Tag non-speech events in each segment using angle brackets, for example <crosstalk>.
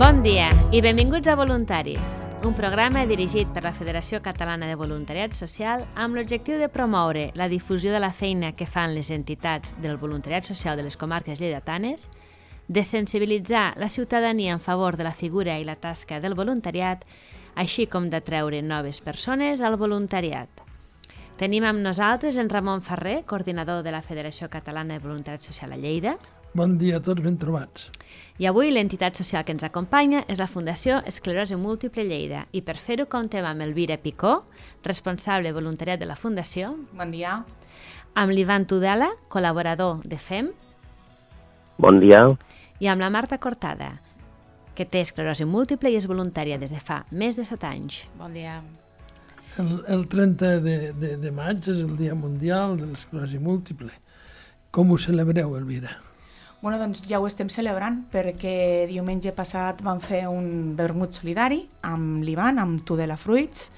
Bon dia i benvinguts a Voluntaris, un programa dirigit per la Federació Catalana de Voluntariat Social amb l'objectiu de promoure la difusió de la feina que fan les entitats del voluntariat social de les comarques lleidatanes, de sensibilitzar la ciutadania en favor de la figura i la tasca del voluntariat, així com d'atreure noves persones al voluntariat. Tenim amb nosaltres en Ramon Ferrer, coordinador de la Federació Catalana de Voluntariat Social a Lleida, Bon dia a tots, ben trobats. i avui l'entitat social que ens acompanya és la Fundació Esclerosi Múltiple Lleida i per fer-ho comptem amb Elvira Picó, responsable voluntariat de la Fundació, Bon dia. amb l'Ivan Tudela, col·laborador de FEM, Bon dia. i amb la Marta Cortada, que té esclerosi múltiple i és voluntària des de fa més de 7 anys. Bon dia. El, el 30 de, de, de maig és el Dia Mundial de l'Esclerosi Múltiple. Com ho celebreu, Elvira? Bueno, doncs ja ho estem celebrant perquè diumenge passat vam fer un vermut solidari amb l'Ivan, amb Tudela Fruits,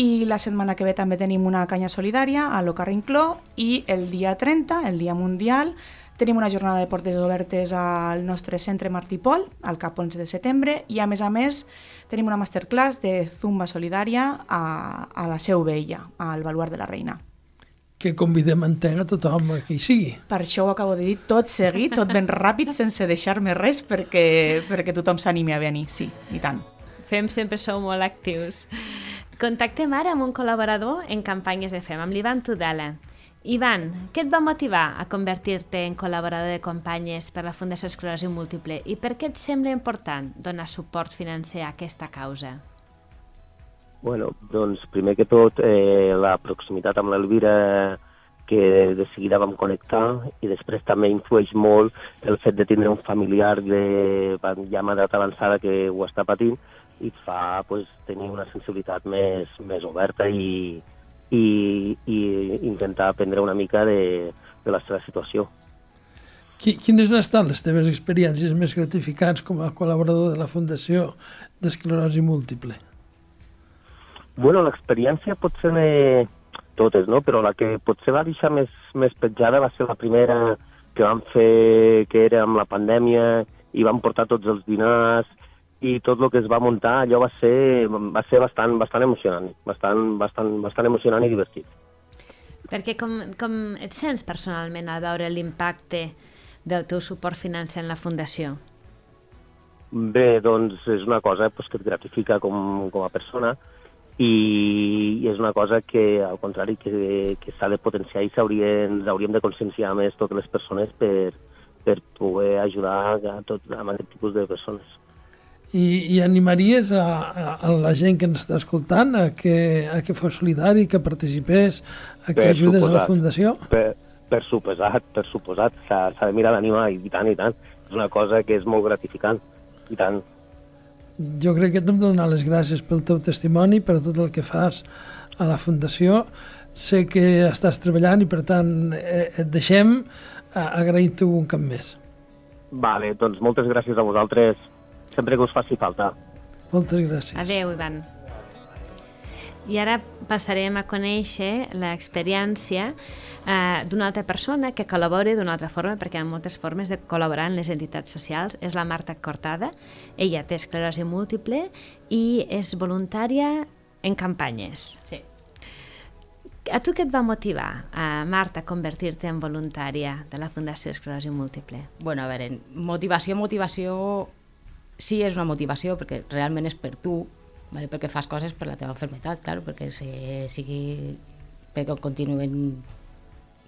i la setmana que ve també tenim una canya solidària a l'Ocarrincló i el dia 30, el dia mundial, tenim una jornada de portes obertes al nostre centre Martí Pol, al cap 11 de setembre, i a més a més tenim una masterclass de Zumba Solidària a, a la Seu Vella, al Baluar de la Reina. Que convidem a entenc a tothom que hi sigui. Per això ho acabo de dir tot seguit, tot ben ràpid, sense deixar-me res, perquè, perquè tothom s'animi a venir, sí, i tant. FEM sempre sou molt actius. Contactem ara amb un col·laborador en campanyes de FEM, amb l'Ivan Tudela. Ivan, què et va motivar a convertir-te en col·laborador de campanyes per la Fundació Esclerosi Múltiple i per què et sembla important donar suport financer a aquesta causa? Bueno, doncs primer que tot eh, la proximitat amb l'Elvira que de seguida vam connectar i després també influeix molt el fet de tindre un familiar de ja amb edat avançada que ho està patint i et fa pues, tenir una sensibilitat més, més oberta i, i, i intentar aprendre una mica de, de la seva situació. Qui, quines han estat les teves experiències més gratificants com a col·laborador de la Fundació d'Esclerosi Múltiple? Bueno, l'experiència pot ser eh, totes, no? però la que potser va deixar més, més petjada va ser la primera que vam fer, que era amb la pandèmia, i vam portar tots els dinars, i tot el que es va muntar, allò va ser, va ser bastant, bastant emocionant, bastant, bastant, bastant emocionant i divertit. Perquè com, com et sents personalment al veure l'impacte del teu suport financer en la Fundació? Bé, doncs és una cosa pues, que et gratifica com, com a persona i, i és una cosa que, al contrari, que, que s'ha de potenciar i s'haurien hauríem de conscienciar més totes les persones per, per poder ajudar a, tot, a aquest tipus de persones. I, i animaries a, a, a la gent que ens està escoltant a que, a que fos solidari, que participés, a que Per ajudes a la suposat. Fundació? Per, per suposat, per suposat, s'ha s'ha de mirar d'animar i tant, i tant. És una cosa que és molt gratificant, i tant. Jo crec que t'hem de donar les gràcies pel teu testimoni, per tot el que fas a la Fundació. Sé que estàs treballant i, per tant, eh, et deixem eh, agrair-t'ho un cap més. Vale, doncs moltes gràcies a vosaltres, sempre que us faci falta. Moltes gràcies. Adeu, Ivan. I ara passarem a conèixer l'experiència eh, d'una altra persona que col·labora d'una altra forma, perquè hi ha moltes formes de col·laborar en les entitats socials. És la Marta Cortada. Ella té esclerosi múltiple i és voluntària en campanyes. Sí. A tu què et va motivar, a Marta, a convertir-te en voluntària de la Fundació Esclerosi Múltiple? Bueno, a veure, motivació, motivació... Sí, és una motivació, perquè realment és per tu, vale? perquè fas coses per la teva malaltia, claro, perquè se, sigui... perquè continuen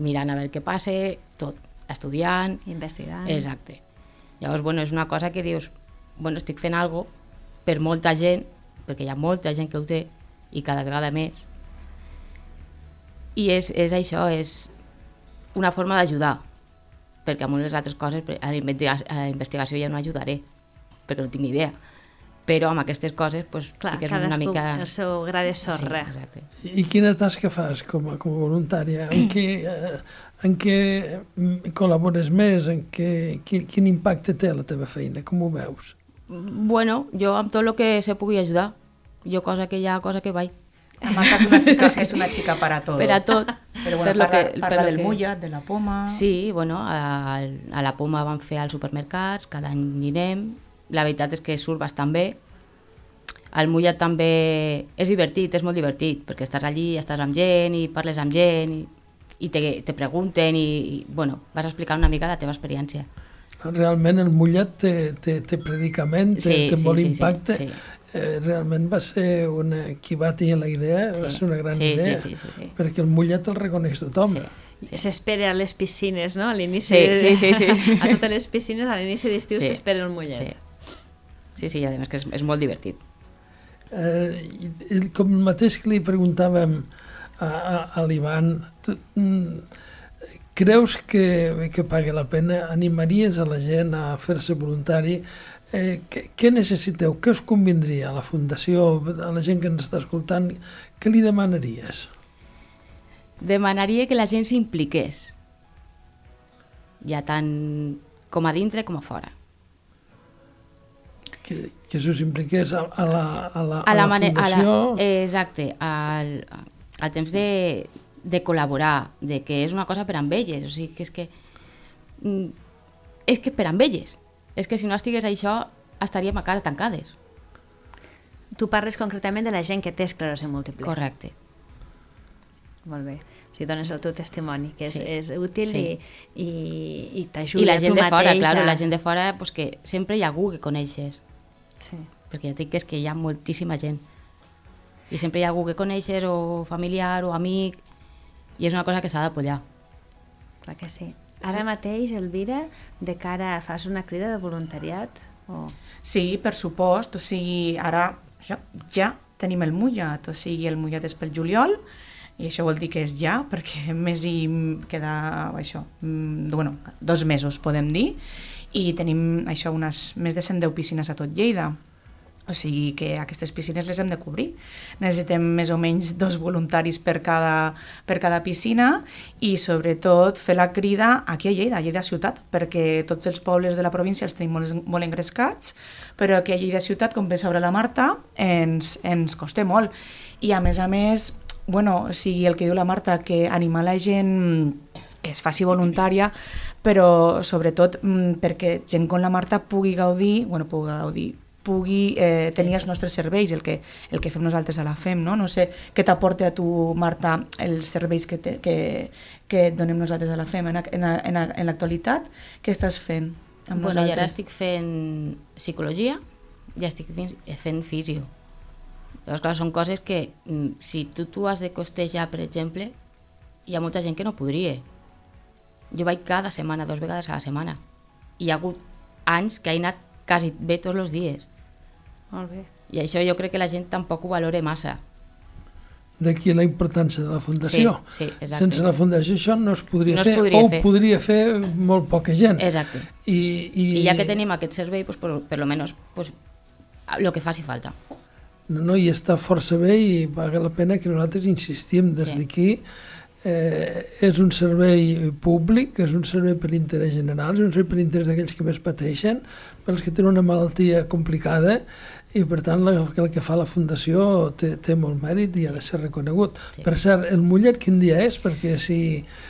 mirant a veure què passa, tot, estudiant... Investigant. Exacte. Llavors, bueno, és una cosa que dius, bueno, estic fent algo per molta gent, perquè hi ha molta gent que ho té, i cada vegada més, i és, és això, és una forma d'ajudar, perquè amb unes altres coses, a la investigació ja no ajudaré, perquè no tinc ni idea. Però amb aquestes coses, pues, Clar, fiques cadascú una mica... el seu gra de sorra. Sí, exacte. I quina tasca fas com a, com a voluntària? En què, eh, en què mm, col·labores més? En què, quin, quin impacte té la teva feina? Com ho veus? Bueno, jo amb tot el que se pugui ajudar, jo cosa que hi ha, cosa que vaig. La Marta és una xica, <laughs> és una xica per a tot. Per a tot. Però bueno, lo parla, que- parla del que- mullat, de la poma... Sí, bueno, a, a la Poma vam fer als supermercats, cada any hi anem, la veritat és que surt bastant bé. El mullat també és divertit, és molt divertit, perquè estàs allí, estàs amb gent i parles amb gent i, i te, te pregunten i, i, bueno, vas explicant una mica la teva experiència. Realment el mullat té, té, té predicament, té, Sí, té sí, molt sí, sí, impacte. sí. Eh, realment va ser una... Qui va tenir la idea va Sí. ser una gran Sí, sí, idea, sí, sí, sí. perquè el mullat el reconeix tothom. Sí, sí. S'espera a les piscines, no? A l'inici... Sí, sí, sí, sí. <laughs> A totes les piscines, a l'inici d'estiu, Sí. s'espera el mullet. Sí. Sí, sí, i a més que és, és molt divertit. Eh, com el mateix que li preguntàvem a, a, a l'Ivan, mm, creus que, que paga la pena? Animaries a la gent a fer-se voluntari? Eh, què, què necessiteu? Què us convindria a la Fundació, a la gent que ens està escoltant? Què li demanaries? Demanaria que la gent s'impliqués, ja tant com a dintre com a fora. Que, que s'us impliqués a, a, la, a, la, a la, mane- Fundació? a la, exacte, al, al temps de, de col·laborar, de que és una cosa per amb elles, o sigui, que és que mm, és que per amb elles, és que si no estigués això estaríem a casa tancades. Tu parles concretament de la gent que té esclerosi múltiple. Correcte. Molt bé. O sigui, dones el teu testimoni, que és, Sí. és útil Sí. i, i, i t'ajuda I la gent tu de fora, mateix claro, a- la gent de fora, pues que sempre hi ha algú que coneixes, Sí. perquè ja et dic que és que hi ha moltíssima gent. I sempre hi ha algú que coneixes, o familiar, o amic, i és una cosa que s'ha d'apoyar. Clar que sí. Ara mateix, Elvira, de cara a... fas una crida de voluntariat? O... Sí, per supost, o sigui, ara això, ja tenim el mullat, o sigui, el mullat és pel juliol, i això vol dir que és ja, perquè <laughs> més i queda això, mm, bueno, dos mesos podem dir, i tenim això unes més de 110 piscines a tot Lleida. O sigui que aquestes piscines les hem de cobrir. Necessitem més o menys dos voluntaris per cada, per cada piscina i sobretot fer la crida aquí a Lleida, a Lleida ciutat, perquè tots els pobles de la província els tenim molt, molt engrescats, però aquí a Lleida ciutat, com bé sabrà la Marta, ens, ens costa molt. I a més a més, bueno, o sigui, el que diu la Marta, que animar la gent que es faci voluntària, però sobretot mm, perquè gent com la Marta pugui gaudir, bueno, pugui gaudir, pugui eh, tenir els nostres serveis, el que, el que fem nosaltres a la FEM, no? No sé què t'aporta a tu, Marta, els serveis que, te, que, que donem nosaltres a la FEM en, en, en, en l'actualitat, què estàs fent amb Bueno, i ara nosaltres? estic fent psicologia i estic fent, fisio. Llavors, clar, són coses que mm, si tu tu has de costejar, per exemple, hi ha molta gent que no podria. Jo vaig cada setmana, dos vegades a la setmana. I hi ha hagut anys que he anat quasi bé tots els dies. Molt bé. I això jo crec que la gent tampoc ho valora massa. D'aquí la importància de la Fundació. Sí, sí, exacte. Sense la Fundació això no es podria No es fer, podria o fer. ho podria fer molt poca gent. Exacte. I, i, I ja que tenim aquest servei, pues, per, per lo menos, pues, lo que faci falta. No, no, i està força bé i paga la pena que nosaltres insistim des Sí. d'aquí. Eh, és un servei públic, és un servei per l'interès general, és un servei per l'interès d'aquells que més pateixen, pels que tenen una malaltia complicada, i per tant la, el que fa la Fundació té, té molt mèrit i ha de ser reconegut. Sí. Per cert, el mullet quin dia és? Perquè si,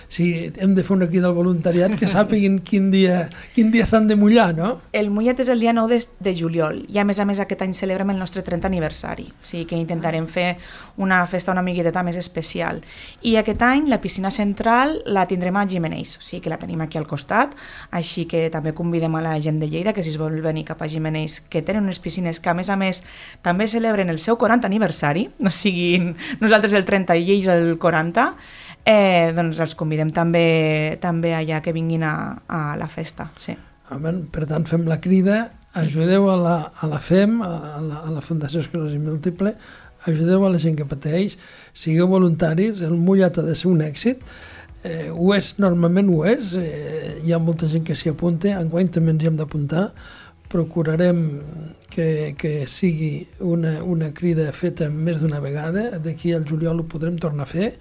si hem de fer una crida al voluntariat, que sàpiguin <laughs> quin dia, quin dia s'han de mullar, no? El mullet és el dia 9 de, de juliol i a més a més aquest any celebrem el nostre 30 aniversari, o sigui que intentarem fer una festa una miqueta més especial. I aquest any la piscina central la tindrem a Gimenells, o sigui que la tenim aquí al costat, així que també convidem a la gent de Lleida que si es vol venir cap a Gimenells, que tenen unes piscines que a més a més també celebren el seu 40 aniversari, no siguin nosaltres el 30 i ells el 40, eh, doncs els convidem també també allà que vinguin a, a la festa, sí. Amen. Per tant, fem la crida, ajudeu a la, a la FEM, a la, a la Fundació Esclerosi Múltiple, ajudeu a la gent que pateix, sigueu voluntaris, el mullat ha de ser un èxit, eh, ho és, normalment ho és, eh, hi ha molta gent que s'hi apunta, enguany també ens hi hem d'apuntar, procurarem que, que sigui una, una crida feta més d'una vegada, d'aquí al juliol ho podrem tornar a fer,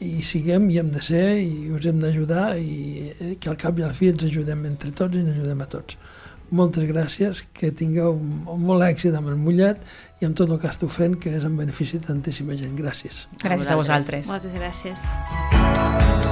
i siguem i hem de ser i us hem d'ajudar i eh, que al cap i al fi ens ajudem entre tots i ens ajudem a tots. Moltes gràcies, que tingueu molt èxit amb el mullet i amb tot el que esteu fent, que és en benefici de tantíssima gent. Gràcies. Gràcies a vosaltres. Moltes gràcies.